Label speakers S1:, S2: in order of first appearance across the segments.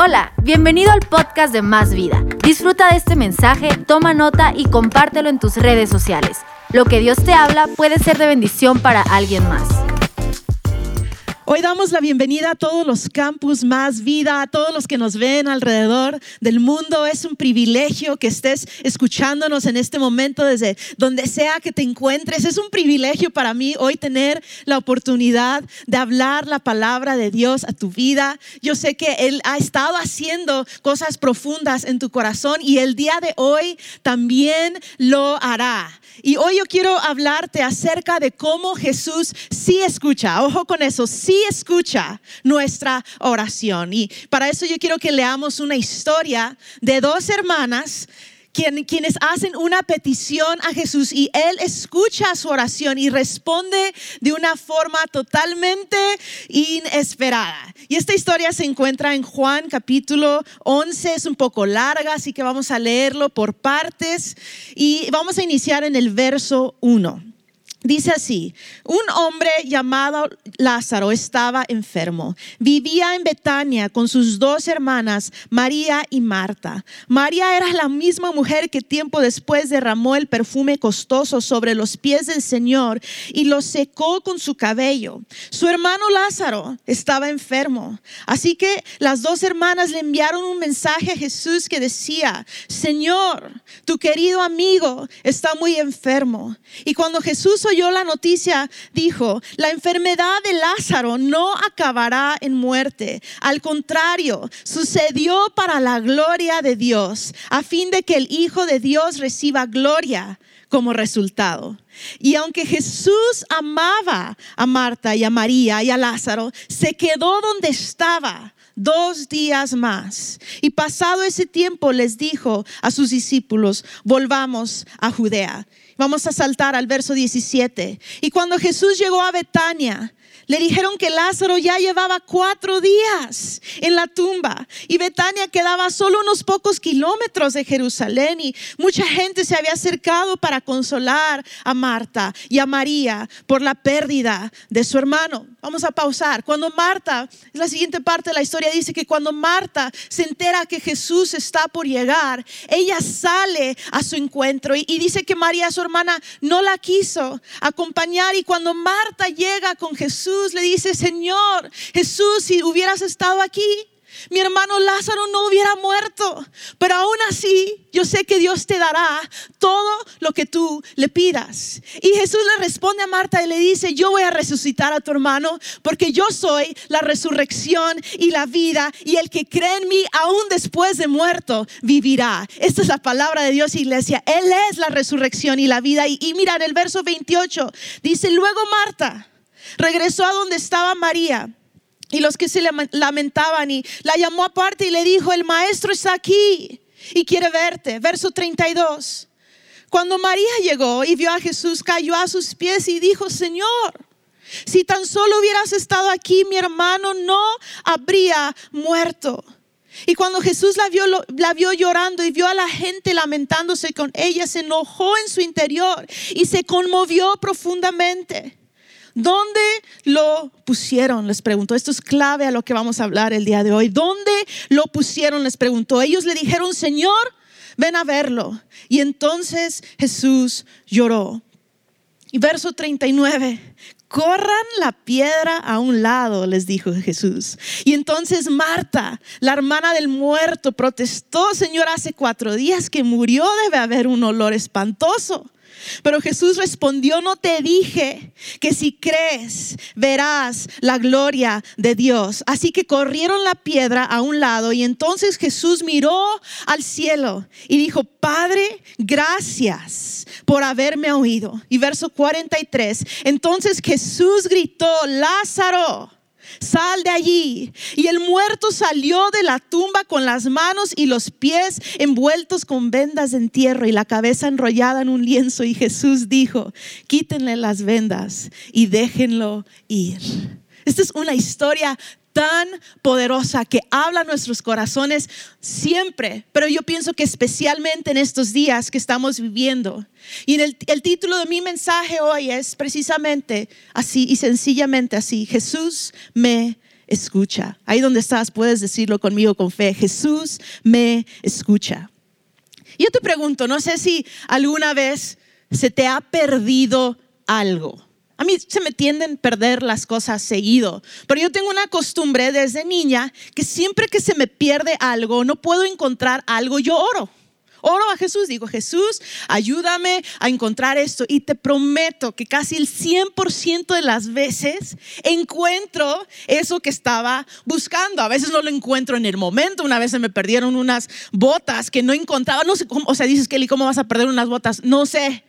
S1: Hola, bienvenido al podcast de Más Vida. Disfruta de este mensaje, toma nota y compártelo en tus redes sociales. Lo que Dios te habla puede ser de bendición para alguien más.
S2: Hoy damos la bienvenida a todos los campus Más Vida, a todos los que nos ven alrededor del mundo. Es un privilegio que estés escuchándonos en este momento desde donde sea que te encuentres. Es un privilegio para mí hoy tener la oportunidad de hablar la palabra de Dios a tu vida. Yo sé que Él ha estado haciendo cosas profundas en tu corazón y el día de hoy también lo hará. Y hoy yo quiero hablarte acerca de cómo Jesús sí escucha. Ojo con eso, sí escucha nuestra oración. Y para eso yo quiero que leamos una historia de dos hermanas quienes hacen una petición a Jesús y Él escucha su oración y responde de una forma totalmente inesperada. Y esta historia se encuentra en Juan capítulo 11, es un poco larga, así que vamos a leerlo por partes y vamos a iniciar en el verso 1. Dice así, un hombre llamado Lázaro estaba enfermo. Vivía en Betania con sus dos hermanas, María y Marta. María era la misma mujer que tiempo después derramó el perfume costoso sobre los pies del Señor y lo secó con su cabello. Su hermano Lázaro estaba enfermo. Así que las dos hermanas le enviaron un mensaje a Jesús que decía, Señor, tu querido amigo está muy enfermo. Y cuando Jesús oyó la noticia, dijo, la enfermedad de Lázaro no acabará en muerte. Al contrario, sucedió para la gloria de Dios, a fin de que el Hijo de Dios reciba gloria como resultado. Y aunque Jesús amaba a Marta y a María y a Lázaro, se quedó donde estaba dos días más. Y pasado ese tiempo les dijo a sus discípulos, volvamos a Judea. Vamos a saltar al verso 17. Y cuando Jesús llegó a Betania, le dijeron que Lázaro ya llevaba cuatro días en la tumba y Betania quedaba solo unos pocos kilómetros de Jerusalén y mucha gente se había acercado para consolar a Marta y a María por la pérdida de su hermano. Vamos a pausar. Cuando Marta, la siguiente parte de la historia dice que cuando Marta se entera que Jesús está por llegar, ella sale a su encuentro y, y dice que María, su hermana, no la quiso acompañar y cuando Marta llega con Jesús, le dice, Señor, Jesús, si hubieras estado aquí, mi hermano Lázaro no hubiera muerto. Pero aún así, yo sé que Dios te dará todo lo que tú le pidas. Y Jesús le responde a Marta y le dice, yo voy a resucitar a tu hermano porque yo soy la resurrección y la vida. Y el que cree en mí, aún después de muerto, vivirá. Esta es la palabra de Dios, iglesia. Él es la resurrección y la vida. Y, y mira, en el verso 28 dice, luego Marta regresó a donde estaba María y los que se lamentaban y la llamó aparte y le dijo, el maestro está aquí y quiere verte. Verso 32. Cuando María llegó y vio a Jesús, cayó a sus pies y dijo, Señor, si tan solo hubieras estado aquí, mi hermano no habría muerto. Y cuando Jesús la vio, la vio llorando y vio a la gente lamentándose con ella, se enojó en su interior y se conmovió profundamente. ¿Dónde lo pusieron? Les preguntó. Esto es clave a lo que vamos a hablar el día de hoy. ¿Dónde lo pusieron? Les preguntó. Ellos le dijeron, Señor, ven a verlo. Y entonces Jesús lloró. Y verso 39, corran la piedra a un lado, les dijo Jesús. Y entonces Marta, la hermana del muerto, protestó, Señor, hace cuatro días que murió, debe haber un olor espantoso. Pero Jesús respondió, no te dije que si crees verás la gloria de Dios. Así que corrieron la piedra a un lado y entonces Jesús miró al cielo y dijo, Padre, gracias por haberme oído. Y verso 43, entonces Jesús gritó, Lázaro sal de allí. Y el muerto salió de la tumba con las manos y los pies envueltos con vendas de entierro y la cabeza enrollada en un lienzo. Y Jesús dijo, quítenle las vendas y déjenlo ir. Esta es una historia tan poderosa que habla nuestros corazones siempre, pero yo pienso que especialmente en estos días que estamos viviendo. Y en el, el título de mi mensaje hoy es precisamente así y sencillamente así, Jesús me escucha. Ahí donde estás puedes decirlo conmigo con fe. Jesús me escucha. Yo te pregunto, no sé si alguna vez se te ha perdido algo. A mí se me tienden a perder las cosas seguido, pero yo tengo una costumbre desde niña que siempre que se me pierde algo, no puedo encontrar algo, yo oro. Oro a Jesús, digo, Jesús, ayúdame a encontrar esto. Y te prometo que casi el 100% de las veces encuentro eso que estaba buscando. A veces no lo encuentro en el momento. Una vez se me perdieron unas botas que no encontraba. No sé cómo, o sea, dices, Kelly, ¿cómo vas a perder unas botas? No sé.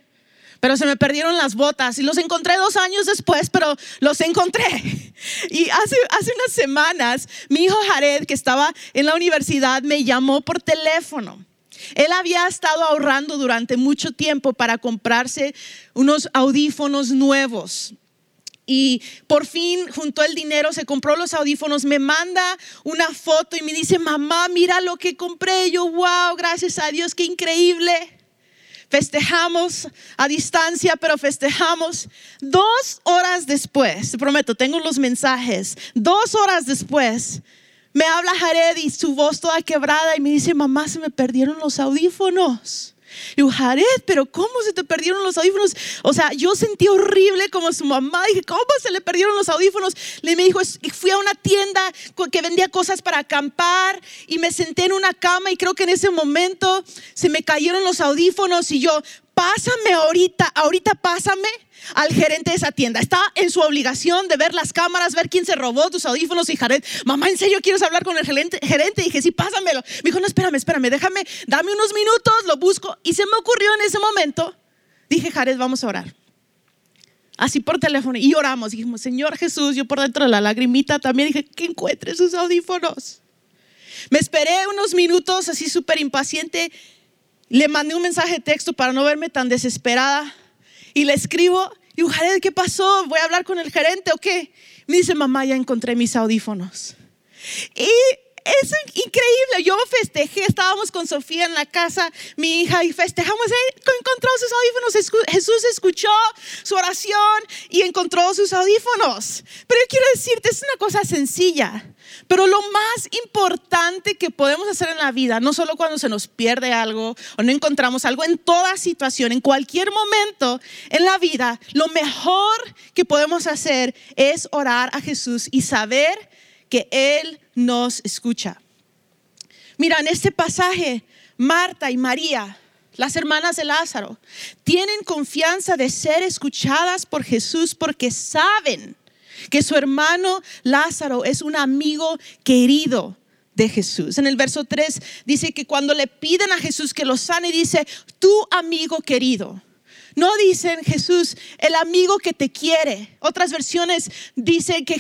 S2: Pero se me perdieron las botas y los encontré dos años después, pero los encontré. Y hace, hace unas semanas, mi hijo Jared, que estaba en la universidad, me llamó por teléfono él había estado ahorrando durante mucho tiempo para comprarse unos audífonos nuevos. Y por fin juntó el dinero, se compró los audífonos, me manda una foto y me dice, mamá, mira lo que compré. yo, wow, gracias a Dios, qué increíble. Festejamos a distancia, pero festejamos dos horas después. Te prometo, tengo los mensajes. Dos horas después, me habla Jared y su voz toda quebrada y me dice, mamá, se me perdieron los audífonos. Y yo, Jared, pero ¿cómo se te perdieron los audífonos? O sea, yo sentí horrible como su mamá. Dije, ¿cómo se le perdieron los audífonos? Le me dijo, fui a una tienda que vendía cosas para acampar y me senté en una cama y creo que en ese momento se me cayeron los audífonos y yo, pásame ahorita, ahorita pásame al gerente de esa tienda. Está en su obligación de ver las cámaras, ver quién se robó tus audífonos y Jared, mamá, ¿en serio quieres hablar con el gerente? Y dije, sí, pásamelo. Me dijo, no, espérame, espérame, déjame, dame unos minutos, lo busco. Y se me ocurrió en ese momento, dije, Jared, vamos a orar. Así por teléfono y oramos. Dijimos, Señor Jesús, yo por dentro de la lagrimita también dije, que encuentre sus audífonos. Me esperé unos minutos así súper impaciente. Le mandé un mensaje de texto para no verme tan desesperada y le escribo, y Jared, ¿qué pasó? ¿Voy a hablar con el gerente o qué? Me dice, mamá, ya encontré mis audífonos. Y es increíble. Yo festejé, estábamos con Sofía en la casa, mi hija, y festejamos. Encontró sus audífonos. Jesús escuchó su oración y encontró sus audífonos. Pero yo quiero decirte, es una cosa sencilla. Pero lo más importante que podemos hacer en la vida, no solo cuando se nos pierde algo o no encontramos algo, en toda situación, en cualquier momento en la vida, lo mejor que podemos hacer es orar a Jesús y saber que Él nos escucha. Mira, en este pasaje, Marta y María, las hermanas de Lázaro, tienen confianza de ser escuchadas por Jesús porque saben que su hermano Lázaro es un amigo querido de Jesús. En el verso 3 dice que cuando le piden a Jesús que lo sane, dice, tu amigo querido. No dicen Jesús, el amigo que te quiere. Otras versiones dicen que,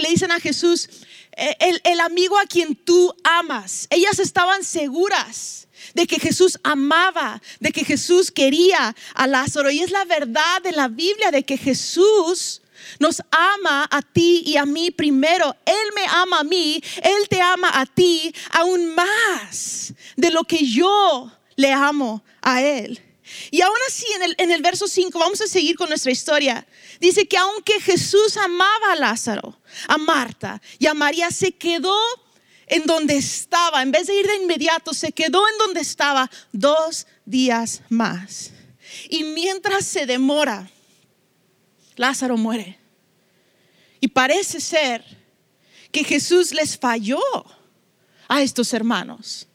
S2: le dicen a Jesús, eh, el, el amigo a quien tú amas. Ellas estaban seguras de que Jesús amaba, de que Jesús quería a Lázaro. Y es la verdad de la Biblia de que Jesús nos ama a ti y a mí primero. Él me ama a mí, Él te ama a ti aún más de lo que yo le amo a Él. Y aún así, en el, en el verso 5, vamos a seguir con nuestra historia. Dice que aunque Jesús amaba a Lázaro, a Marta y a María, se quedó en donde estaba. En vez de ir de inmediato, se quedó en donde estaba dos días más. Y mientras se demora, Lázaro muere. Y parece ser que Jesús les falló a estos hermanos.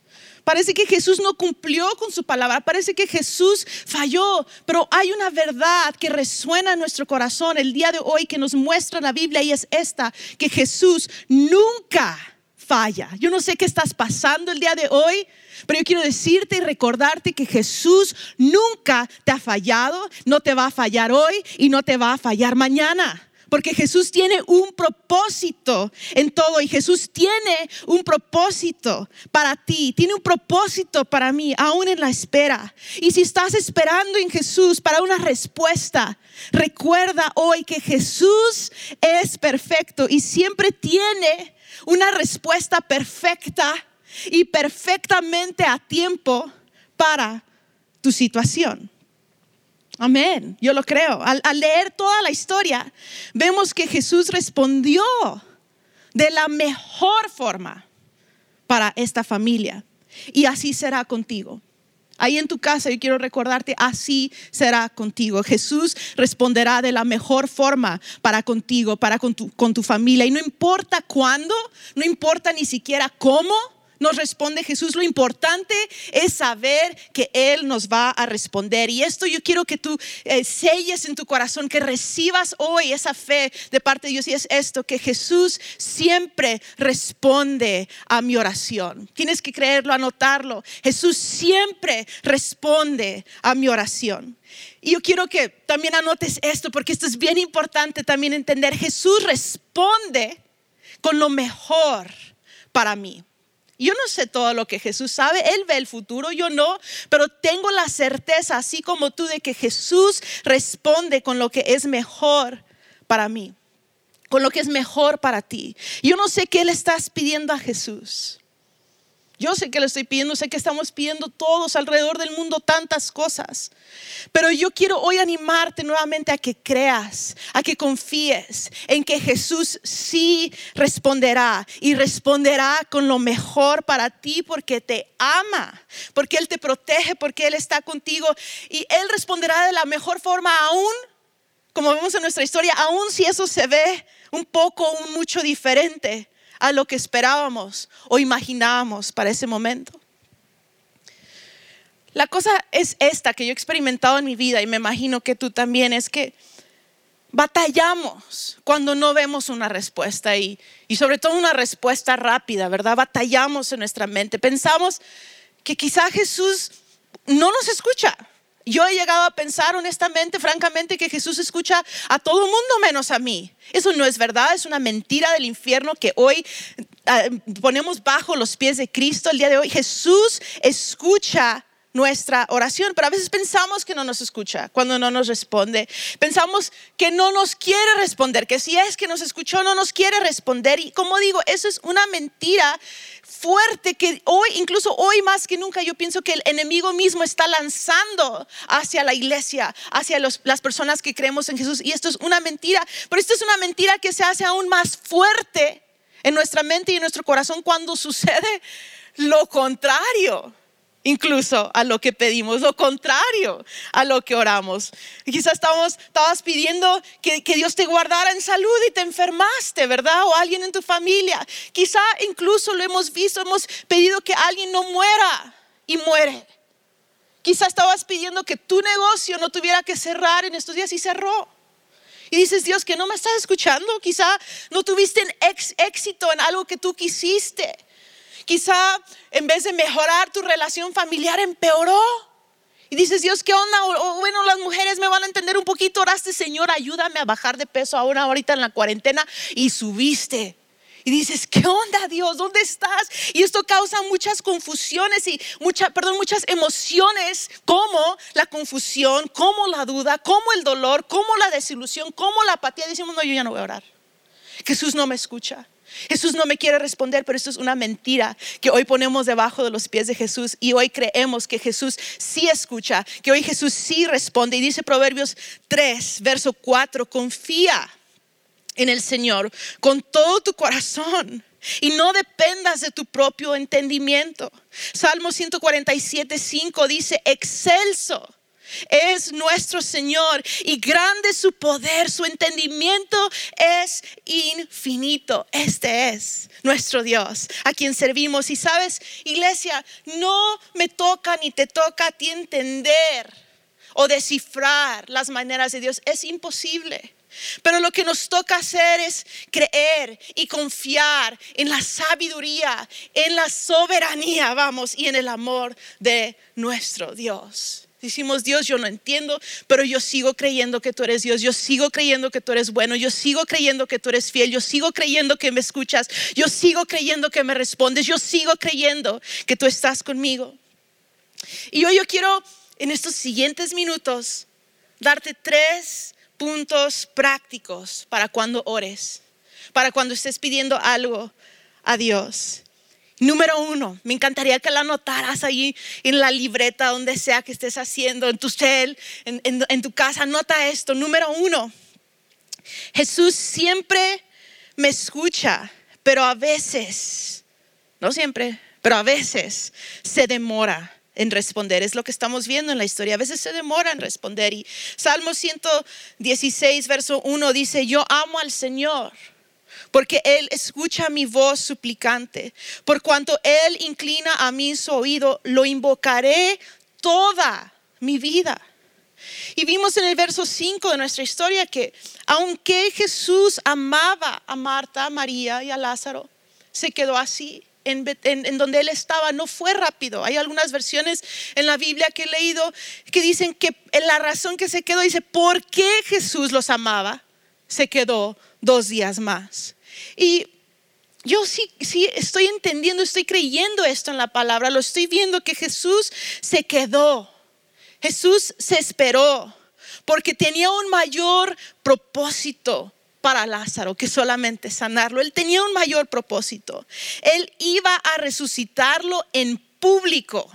S2: Parece que Jesús no cumplió con su palabra, parece que Jesús falló, pero hay una verdad que resuena en nuestro corazón el día de hoy que nos muestra la Biblia y es esta, que Jesús nunca falla. Yo no sé qué estás pasando el día de hoy, pero yo quiero decirte y recordarte que Jesús nunca te ha fallado, no te va a fallar hoy y no te va a fallar mañana. Porque Jesús tiene un propósito en todo y Jesús tiene un propósito para ti, tiene un propósito para mí, aún en la espera. Y si estás esperando en Jesús para una respuesta, recuerda hoy que Jesús es perfecto y siempre tiene una respuesta perfecta y perfectamente a tiempo para tu situación. Amén, yo lo creo. Al, leer toda la historia, vemos que Jesús respondió de la mejor forma para esta familia. Y así será contigo. Ahí en tu casa yo quiero recordarte, así será contigo. Jesús responderá de la mejor forma para contigo, para con tu, con tu familia. Y no importa cuándo, no importa ni siquiera cómo, nos responde Jesús, lo importante es saber que Él nos va a responder. Y esto yo quiero que tú eh, selles en tu corazón, que recibas hoy esa fe de parte de Dios. Y es esto, que Jesús siempre responde a mi oración. Tienes que creerlo, anotarlo. Jesús siempre responde a mi oración. Y yo quiero que también anotes esto, porque esto es bien importante también entender. Jesús responde con lo mejor para mí. Yo no sé todo lo que Jesús sabe, Él ve el futuro, yo no, pero tengo la certeza, así como tú, de que Jesús responde con lo que es mejor para mí, con lo que es mejor para ti. Yo no sé qué le estás pidiendo a Jesús. Yo sé que le estoy pidiendo, sé que estamos pidiendo todos alrededor del mundo tantas cosas. Pero yo quiero hoy animarte nuevamente a que creas, a que confíes en que Jesús sí responderá y responderá con lo mejor para ti porque te ama, porque Él te protege, porque Él está contigo y Él responderá de la mejor forma aún, como vemos en nuestra historia, aún si eso se ve un poco, un mucho diferente a lo que esperábamos o imaginábamos para ese momento. La cosa es esta que yo he experimentado en mi vida y me imagino que tú también, es que batallamos cuando no vemos una respuesta y, y sobre todo una respuesta rápida, ¿verdad? Batallamos en nuestra mente. Pensamos que quizá Jesús no nos escucha. Yo he llegado a pensar honestamente, francamente, que Jesús escucha a todo el mundo menos a mí. Eso no es verdad, es una mentira del infierno que hoy ah, ponemos bajo los pies de Cristo el día de hoy. Jesús escucha nuestra oración, pero a veces pensamos que no nos escucha cuando no nos responde. Pensamos que no nos quiere responder, que si es que nos escuchó no nos quiere responder. Y como digo, eso es una mentira fuerte que hoy, incluso hoy más que nunca, yo pienso que el enemigo mismo está lanzando hacia la iglesia, hacia las personas que creemos en Jesús. Y esto es una mentira, pero esto es una mentira que se hace aún más fuerte en nuestra mente y en nuestro corazón cuando sucede lo contrario incluso a lo que pedimos, lo contrario a lo que oramos. Quizás estabas, pidiendo que, que, Dios te guardara en salud y te enfermaste, ¿verdad? O alguien en tu familia. Quizá incluso lo hemos visto, hemos pedido que alguien no muera y muere. Quizá estabas pidiendo que tu negocio no tuviera que cerrar en estos días y cerró. Y dices, Dios, que no me estás escuchando. Quizá no tuviste éxito en algo que tú quisiste. Quizá en vez de mejorar tu relación familiar empeoró. Y dices, Dios, ¿qué onda? bueno, las mujeres me van a entender un poquito. Oraste, Señor, ayúdame a bajar de peso ahora, ahorita en la cuarentena. Y subiste. Y dices, ¿qué onda, Dios? ¿Dónde estás? Y esto causa muchas confusiones y mucha, perdón, muchas emociones, como la confusión, como la duda, como el dolor, como la desilusión, como la apatía. Decimos, no, yo ya no voy a orar. Jesús no me escucha. Jesús no me quiere responder, pero esto es una mentira que hoy ponemos debajo de los pies de Jesús y hoy creemos que Jesús sí escucha, que hoy Jesús sí responde. Y dice Proverbios 3, verso 4, confía en el Señor con todo tu corazón y no dependas de tu propio entendimiento. Salmo 147, 5 dice, excelso es nuestro Señor y grande su poder, su entendimiento es infinito. Este es nuestro Dios, a quien servimos. Y sabes, iglesia, no me toca ni te toca a ti entender o descifrar las maneras de Dios. Es imposible. Pero lo que nos toca hacer es creer y confiar en la sabiduría, en la soberanía, vamos, y en el amor de nuestro Dios. Decimos, Dios, yo no entiendo, pero yo sigo creyendo que tú eres Dios, yo sigo creyendo que tú eres bueno, yo sigo creyendo que tú eres fiel, yo sigo creyendo que me escuchas, yo sigo creyendo que me respondes, yo sigo creyendo que tú estás conmigo. Y hoy yo quiero en estos siguientes minutos darte tres puntos prácticos para cuando ores, para cuando estés pidiendo algo a Dios. Número uno, me encantaría que la anotaras ahí en la libreta, donde sea que estés haciendo, en tu cel, en, tu casa. Anota esto. Número uno, Jesús siempre me escucha, pero a veces, no siempre, pero a veces se demora en responder. Es lo que estamos viendo en la historia. A veces se demora en responder. Y Salmo 116, verso 1 dice, yo amo al Señor porque Él escucha mi voz suplicante. Por cuanto Él inclina a mí su oído, lo invocaré toda mi vida. Y vimos en el verso 5 de nuestra historia que aunque Jesús amaba a Marta, a María y a Lázaro, se quedó así. En, donde él estaba no fue rápido. Hay algunas versiones en la Biblia que he leído que dicen que la razón que se quedó, dice, ¿por qué Jesús los amaba? Se quedó dos días más. Y yo sí, sí estoy entendiendo, estoy creyendo esto en la palabra, lo estoy viendo que Jesús se quedó Jesús se esperó porque tenía un mayor propósito para Lázaro que solamente sanarlo. Él tenía un mayor propósito. Él iba a resucitarlo en público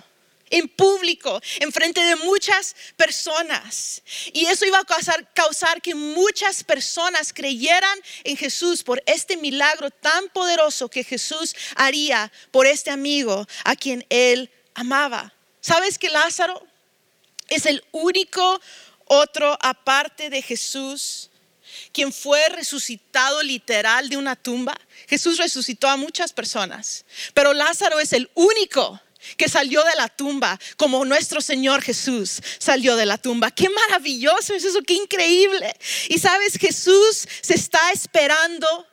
S2: en público, en frente de muchas personas. Y eso iba a causar, causar, que muchas personas creyeran en Jesús por este milagro tan poderoso que Jesús haría por este amigo a quien él amaba. ¿Sabes que Lázaro es el único otro aparte de Jesús quien fue resucitado literal de una tumba. Jesús resucitó a muchas personas, pero Lázaro es el único que salió de la tumba como nuestro Señor Jesús salió de la tumba. Qué maravilloso es eso, qué increíble. Y sabes, Jesús se está esperando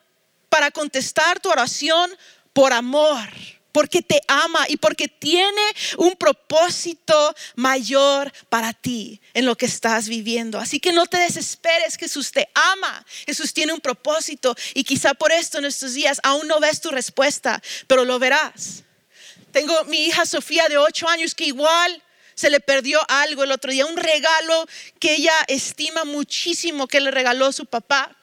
S2: para contestar tu oración por amor porque te ama y porque tiene un propósito mayor para ti en lo que estás viviendo. Así que no te desesperes, Jesús te ama, Jesús tiene un propósito y quizá por esto en estos días aún no ves tu respuesta, pero lo verás. Tengo mi hija Sofía de 8 años que igual se le perdió algo el otro día, un regalo que ella estima muchísimo que le regaló su papá.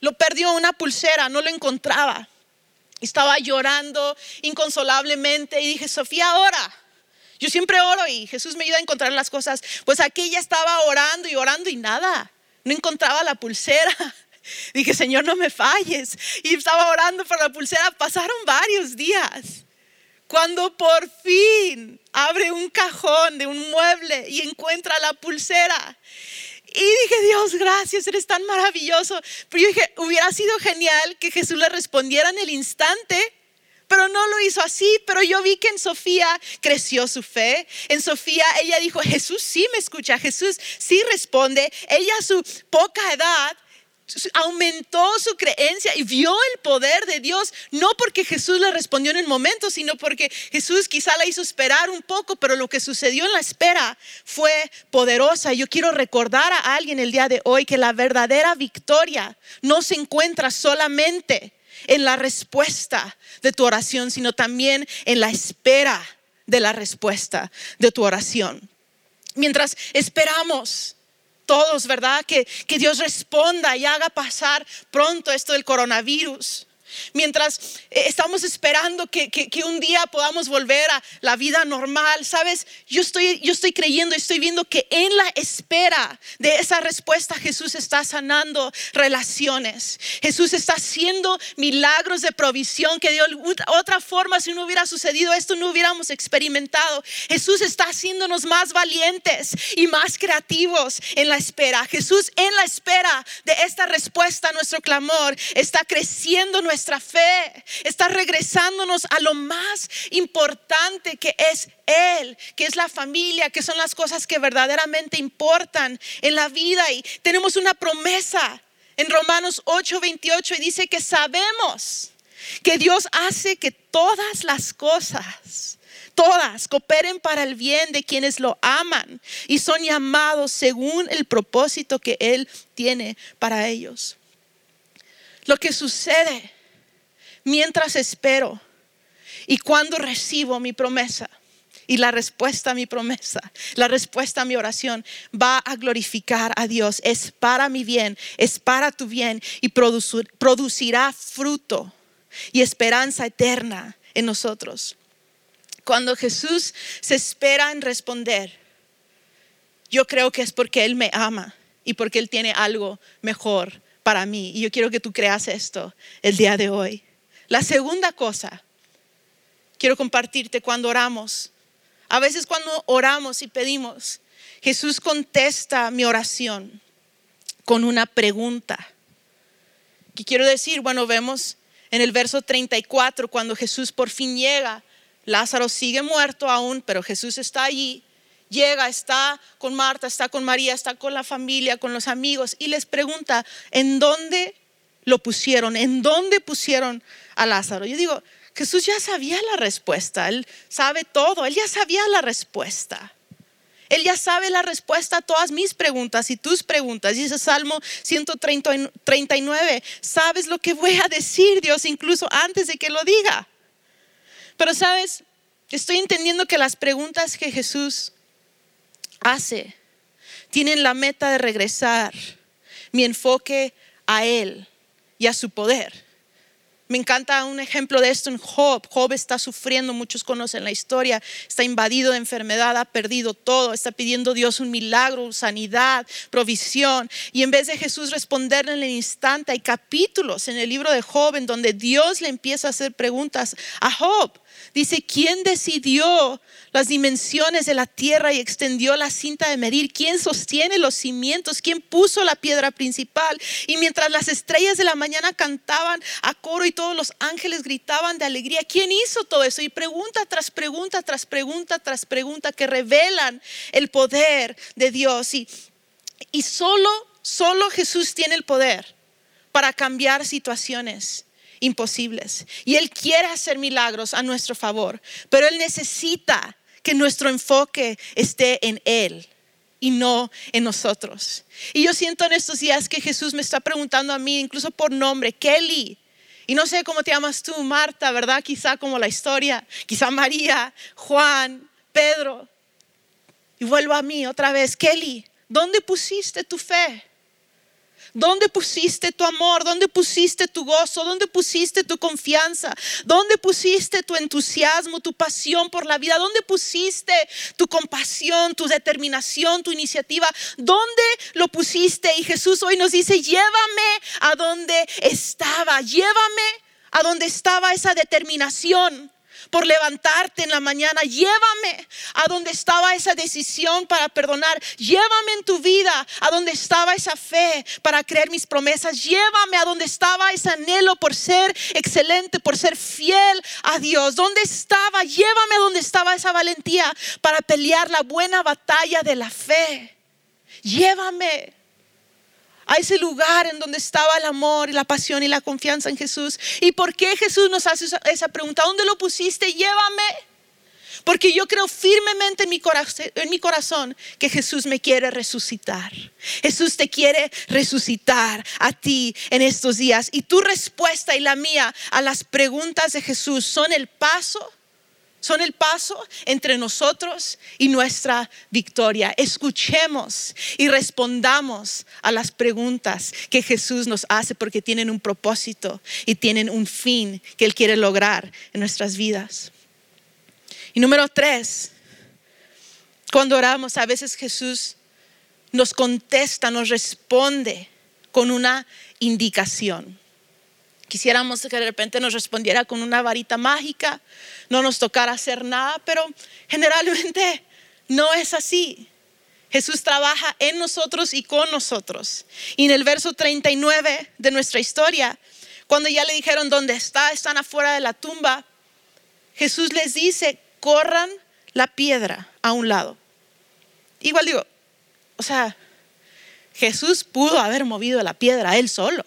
S2: Lo perdió una pulsera, no lo encontraba. Estaba llorando inconsolablemente y dije, Sofía, ora. Yo siempre oro y Jesús me ayuda a encontrar las cosas. Pues aquí ella estaba orando y orando y nada. No encontraba la pulsera. Dije, Señor, no me falles. Y estaba orando por la pulsera. Pasaron varios días. Cuando por fin abre un cajón de un mueble y encuentra la pulsera. Y dije, Dios, gracias, eres tan maravilloso. Pero yo dije, hubiera sido genial que Jesús le respondiera en el instante, pero no lo hizo así. Pero yo vi que en Sofía creció su fe. En Sofía ella dijo, Jesús sí me escucha, Jesús sí responde. Ella a su poca edad aumentó su creencia y vio el poder de Dios, no porque Jesús le respondió en el momento, sino porque Jesús quizá la hizo esperar un poco, pero lo que sucedió en la espera fue poderosa. Yo quiero recordar a alguien el día de hoy que la verdadera victoria no se encuentra solamente en la respuesta de tu oración, sino también en la espera de la respuesta de tu oración. Mientras esperamos, todos, ¿verdad? Que, que Dios responda y haga pasar pronto esto del coronavirus. Mientras eh, estamos esperando que, un día podamos volver a la vida normal, ¿sabes? Yo estoy, yo estoy creyendo, estoy viendo que en la espera de esa respuesta Jesús está sanando relaciones. Jesús está haciendo milagros de provisión que de otra forma si no hubiera sucedido esto no hubiéramos experimentado. Jesús está haciéndonos más valientes y más creativos en la espera. Jesús en la espera de esta respuesta a nuestro clamor está creciendo nuestra nuestra fe, está regresándonos a lo más importante que es Él, que es la familia, que son las cosas que verdaderamente importan en la vida. Y tenemos una promesa en Romanos 8, 28 y dice que sabemos que Dios hace que todas las cosas, todas cooperen para el bien de quienes lo aman y son llamados según el propósito que Él tiene para ellos. Lo que sucede mientras espero y cuando recibo mi promesa. Y la respuesta a mi promesa, la respuesta a mi oración va a glorificar a Dios. Es para mi bien, es para tu bien y producirá fruto y esperanza eterna en nosotros. Cuando Jesús se espera en responder, yo creo que es porque Él me ama y porque Él tiene algo mejor para mí. Y yo quiero que tú creas esto el día de hoy. La segunda cosa, quiero compartirte cuando oramos. A veces cuando oramos y pedimos, Jesús contesta mi oración con una pregunta. ¿Qué quiero decir? Bueno, vemos en el verso 34, cuando Jesús por fin llega, Lázaro sigue muerto aún, pero Jesús está allí. Llega, está con Marta, está con María, está con la familia, con los amigos y les pregunta, ¿en dónde lo pusieron? ¿En dónde pusieron a Lázaro? Yo digo, Jesús ya sabía la respuesta, él sabe todo, él ya sabía la respuesta. Él ya sabe la respuesta a todas mis preguntas y tus preguntas. Dice Salmo 139, sabes lo que voy a decir, Dios, incluso antes de que lo diga. Pero sabes, estoy entendiendo que las preguntas que Jesús hace tienen la meta de regresar mi enfoque a Él y a su poder. Me encanta un ejemplo de esto en Job. Job está sufriendo, muchos conocen la historia, está invadido de enfermedad, ha perdido todo, está pidiendo a Dios un milagro, sanidad, provisión. Y en vez de Jesús responderle en el instante, hay capítulos en el libro de Job en donde Dios le empieza a hacer preguntas a Job. Dice, ¿quién decidió las dimensiones de la tierra y extendió la cinta de medir? ¿Quién sostiene los cimientos? ¿Quién puso la piedra principal? Y mientras las estrellas de la mañana cantaban a coro y todos los ángeles gritaban de alegría, ¿quién hizo todo eso? Y pregunta tras pregunta, tras pregunta, tras pregunta que revelan el poder de Dios. Y, y solo, solo Jesús tiene el poder para cambiar situaciones imposibles. Y Él quiere hacer milagros a nuestro favor, pero Él necesita que nuestro enfoque esté en Él y no en nosotros. Y yo siento en estos días que Jesús me está preguntando a mí, incluso por nombre, Kelly. Y no sé cómo te llamas tú, Marta, ¿verdad? Quizá como la historia, quizá María, Juan, Pedro. Y vuelvo a mí otra vez, Kelly, ¿dónde pusiste tu fe? ¿Dónde pusiste tu amor? ¿Dónde pusiste tu gozo? ¿Dónde pusiste tu confianza? ¿Dónde pusiste tu entusiasmo, tu pasión por la vida? ¿Dónde pusiste tu compasión, tu determinación, tu iniciativa? ¿Dónde lo pusiste? Y Jesús hoy nos dice, llévame a donde estaba, llévame a donde estaba esa determinación por levantarte en la mañana. Llévame a donde estaba esa decisión para perdonar. Llévame en tu vida a donde estaba esa fe para creer mis promesas. Llévame a donde estaba ese anhelo por ser excelente, por ser fiel a Dios. ¿Dónde estaba? Llévame a donde estaba esa valentía para pelear la buena batalla de la fe. Llévame a ese lugar en donde estaba el amor y la pasión y la confianza en Jesús. ¿Y por qué Jesús nos hace esa pregunta? ¿Dónde lo pusiste? Llévame. Porque yo creo firmemente en mi, corazón, en mi corazón que Jesús me quiere resucitar. Jesús te quiere resucitar a ti en estos días. Y tu respuesta y la mía a las preguntas de Jesús son el paso son el paso entre nosotros y nuestra victoria. Escuchemos y respondamos a las preguntas que Jesús nos hace porque tienen un propósito y tienen un fin que Él quiere lograr en nuestras vidas. Y número tres, cuando oramos, a veces Jesús nos contesta, nos responde con una indicación. Quisiéramos que de repente nos respondiera con una varita mágica, no nos tocara hacer nada, pero generalmente no es así. Jesús trabaja en nosotros y con nosotros. Y en el verso 39 de nuestra historia, cuando ya le dijeron dónde está, están afuera de la tumba, Jesús les dice, corran la piedra a un lado. Igual digo, o sea, Jesús pudo haber movido la piedra él solo.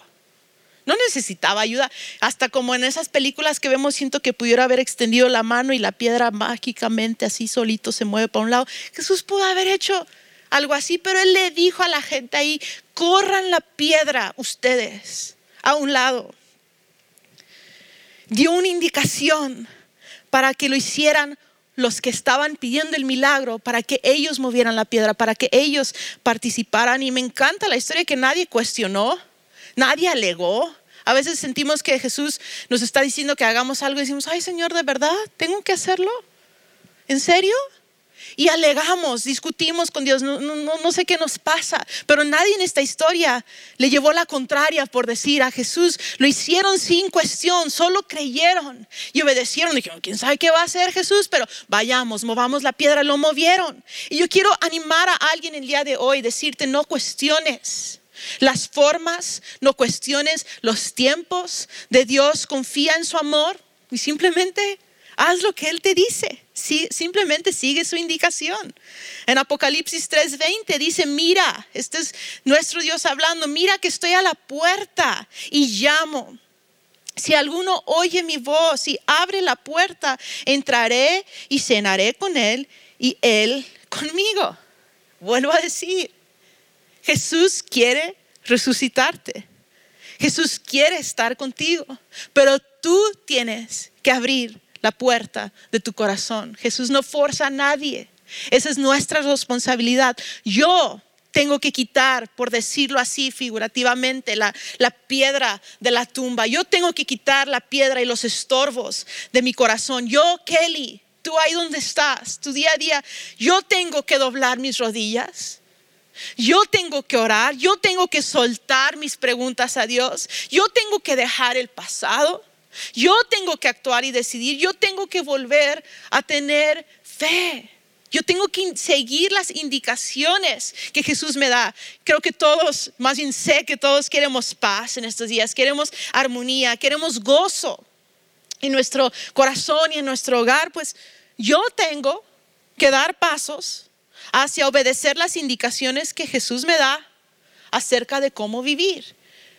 S2: No necesitaba ayuda. Hasta como en esas películas que vemos, siento que pudiera haber extendido la mano y la piedra mágicamente así solito se mueve para un lado. Jesús pudo haber hecho algo así, pero él le dijo a la gente ahí, corran la piedra ustedes a un lado. Dio una indicación para que lo hicieran los que estaban pidiendo el milagro, para que ellos movieran la piedra, para que ellos participaran. Y me encanta la historia que nadie cuestionó Nadie alegó. A veces sentimos que Jesús nos está diciendo que hagamos algo y decimos, ay Señor, ¿de verdad? ¿Tengo que hacerlo? ¿En serio? y alegamos, discutimos con Dios, no, sé qué nos pasa, pero nadie en esta historia le llevó la contraria por decir a Jesús, lo hicieron sin cuestión, solo creyeron y obedecieron. Dijeron, ¿quién sabe qué va a hacer Jesús? Pero vayamos, movamos la piedra, lo movieron. Y yo quiero animar a alguien el día de hoy, decirte, no cuestiones las formas, no cuestiones los tiempos de Dios, confía en su amor y simplemente haz lo que Él te dice. Sí, simplemente sigue su indicación. En Apocalipsis 3:20 dice, mira, este es nuestro Dios hablando, mira que estoy a la puerta y llamo. Si alguno oye mi voz y abre la puerta, entraré y cenaré con Él y Él conmigo. Vuelvo a decir, Jesús quiere resucitarte. Jesús quiere estar contigo, pero tú tienes que abrir la puerta de tu corazón. Jesús no forza a nadie. Esa es nuestra responsabilidad. Yo tengo que quitar, por decirlo así figurativamente, la, la, piedra de la tumba. Yo tengo que quitar la piedra y los estorbos de mi corazón. Yo, Kelly, tú ahí donde estás, tu día a día, yo tengo que doblar mis rodillas. Yo tengo que orar, yo tengo que soltar mis preguntas a Dios, yo tengo que dejar el pasado, yo tengo que actuar y decidir, yo tengo que volver a tener fe. Yo tengo que seguir las indicaciones que Jesús me da. Creo que todos, más bien sé que todos queremos paz en estos días, queremos armonía, queremos gozo en nuestro corazón y en nuestro hogar. Pues yo tengo que dar pasos hacia obedecer las indicaciones que Jesús me da acerca de cómo vivir.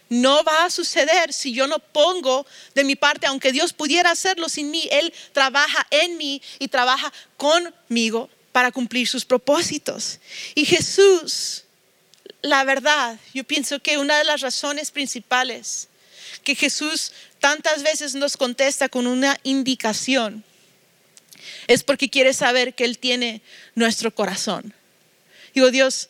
S2: No va a suceder si yo no pongo de mi parte, aunque Dios pudiera hacerlo sin mí, Él trabaja en mí y trabaja conmigo para cumplir sus propósitos. Y Jesús, la verdad, yo pienso que una de las razones principales que Jesús tantas veces nos contesta con una indicación es porque quiere saber que Él tiene nuestro corazón. Digo, Dios,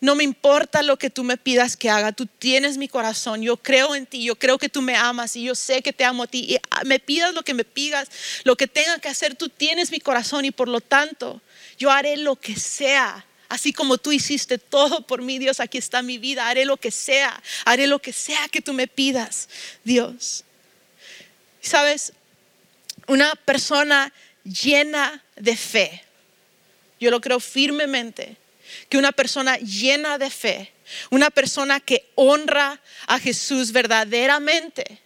S2: no me importa lo que tú me pidas que haga, tú tienes mi corazón, yo creo en ti, yo creo que tú me amas y yo sé que te amo a ti. Y ah, me pidas lo que me pidas, lo que tenga que hacer, tú tienes mi corazón y por lo tanto yo haré lo que sea. Así como tú hiciste todo por mí, Dios, aquí está mi vida, haré lo que sea, haré lo que sea que tú me pidas, Dios. ¿Sabes? Una persona llena de fe. Yo lo creo firmemente, que una persona llena de fe, una persona que honra a Jesús verdaderamente,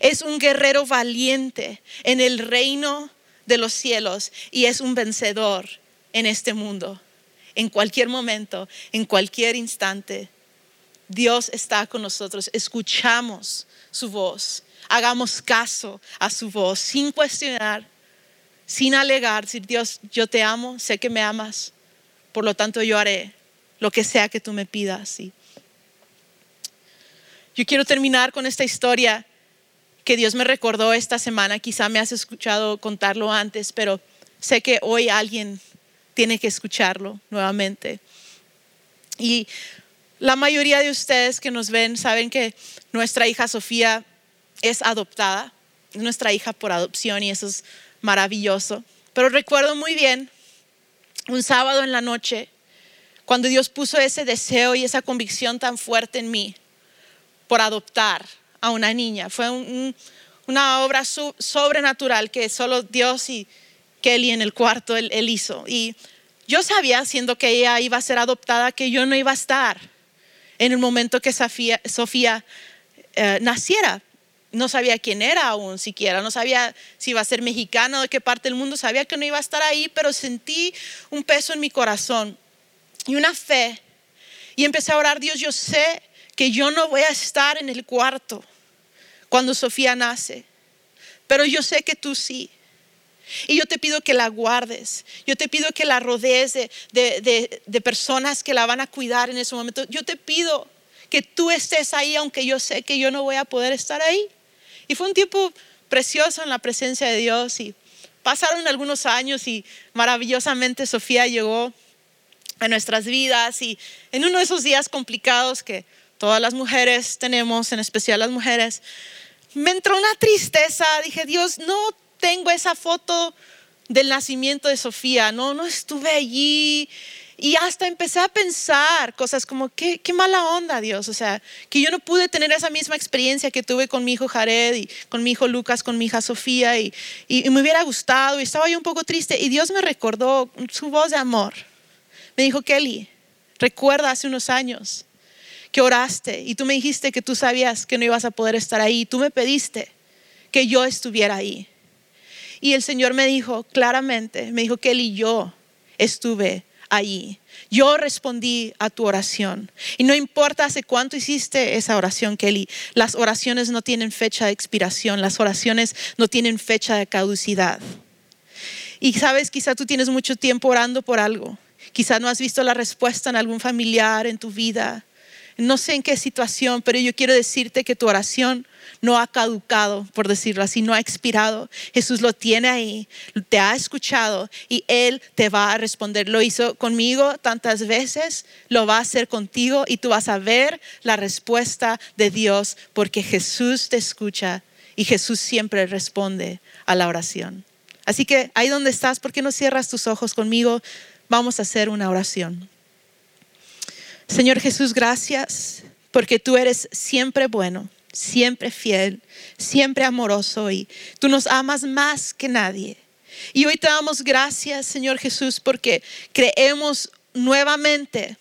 S2: es un guerrero valiente en el reino de los cielos y es un vencedor en este mundo. En cualquier momento, en cualquier instante, Dios está con nosotros. Escuchamos su voz, hagamos caso a su voz sin cuestionar sin alegar, decir, Dios, yo te amo, sé que me amas, por lo tanto yo haré lo que sea que tú me pidas. Yo quiero terminar con esta historia que Dios me recordó esta semana, quizá me has escuchado contarlo antes, pero sé que hoy alguien tiene que escucharlo nuevamente. Y la mayoría de ustedes que nos ven saben que nuestra hija Sofía es adoptada, nuestra hija por adopción y eso es maravilloso. Pero recuerdo muy bien un sábado en la noche, cuando Dios puso ese deseo y esa convicción tan fuerte en mí por adoptar a una niña. Fue una obra sobrenatural que solo Dios y Kelly en el cuarto él, hizo. Y yo sabía, siendo que ella iba a ser adoptada, que yo no iba a estar en el momento que Sofía, eh, naciera no sabía quién era aún siquiera, no sabía si iba a ser mexicano, de qué parte del mundo, sabía que no iba a estar ahí, pero sentí un peso en mi corazón y una fe. Y empecé a orar, Dios, yo sé que yo no voy a estar en el cuarto cuando Sofía nace, pero yo sé que tú sí. Y yo te pido que la guardes, yo te pido que la rodees de, de personas que la van a cuidar en ese momento. Yo te pido que tú estés ahí, aunque yo sé que yo no voy a poder estar ahí. Y fue un tiempo precioso en la presencia de Dios y pasaron algunos años y maravillosamente Sofía llegó a nuestras vidas y en uno de esos días complicados que todas las mujeres tenemos, en especial las mujeres, me entró una tristeza, dije, Dios, no tengo esa foto del nacimiento de Sofía, no, no estuve allí. Y hasta empecé a pensar cosas como, qué, qué mala onda, Dios. O sea, que yo no pude tener esa misma experiencia que tuve con mi hijo Jared y con mi hijo Lucas, con mi hija Sofía. Y, y, me hubiera gustado y estaba yo un poco triste. Y Dios me recordó su voz de amor. Me dijo, Kelly, recuerda hace unos años que oraste y tú me dijiste que tú sabías que no ibas a poder estar ahí. Tú me pediste que yo estuviera ahí. Y el Señor me dijo claramente, me dijo que Él y yo estuve ahí. Yo respondí a tu oración. Y no importa hace cuánto hiciste esa oración, Kelly, las oraciones no tienen fecha de expiración, las oraciones no tienen fecha de caducidad. Y sabes, quizá tú tienes mucho tiempo orando por algo. Quizá no has visto la respuesta en algún familiar en tu vida. No sé en qué situación, pero yo quiero decirte que tu oración no ha caducado, por decirlo así, no ha expirado. Jesús lo tiene ahí, te ha escuchado y Él te va a responder. Lo hizo conmigo tantas veces, lo va a hacer contigo y tú vas a ver la respuesta de Dios porque Jesús te escucha y Jesús siempre responde a la oración. Así que ahí donde estás, ¿por qué no cierras tus ojos conmigo? Vamos a hacer una oración. Señor Jesús, gracias porque tú eres siempre bueno siempre fiel, siempre amoroso y tú nos amas más que nadie. Y hoy te damos gracias, Señor Jesús, porque creemos nuevamente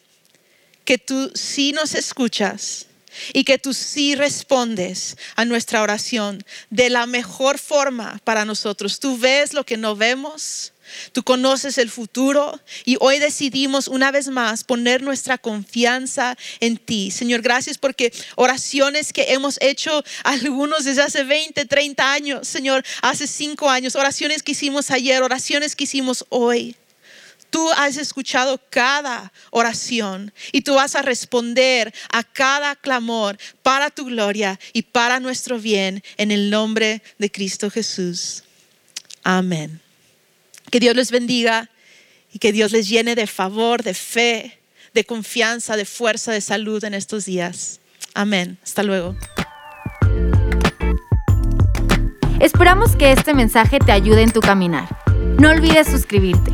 S2: que tú sí nos escuchas y que tú sí respondes a nuestra oración de la mejor forma para nosotros. Tú ves lo que no vemos, Tú conoces el futuro y hoy decidimos una vez más poner nuestra confianza en ti. Señor, gracias porque oraciones que hemos hecho algunos desde hace 20, 30 años, Señor, hace 5 años, oraciones que hicimos ayer, oraciones que hicimos hoy. Tú has escuchado cada oración y tú vas a responder a cada clamor para tu gloria y para nuestro bien en el nombre de Cristo Jesús. Amén. Que Dios les bendiga y que Dios les llene de favor, de fe, de confianza, de fuerza, de salud en estos días. Amén. Hasta luego.
S1: Esperamos que este mensaje te ayude en tu caminar. No olvides suscribirte.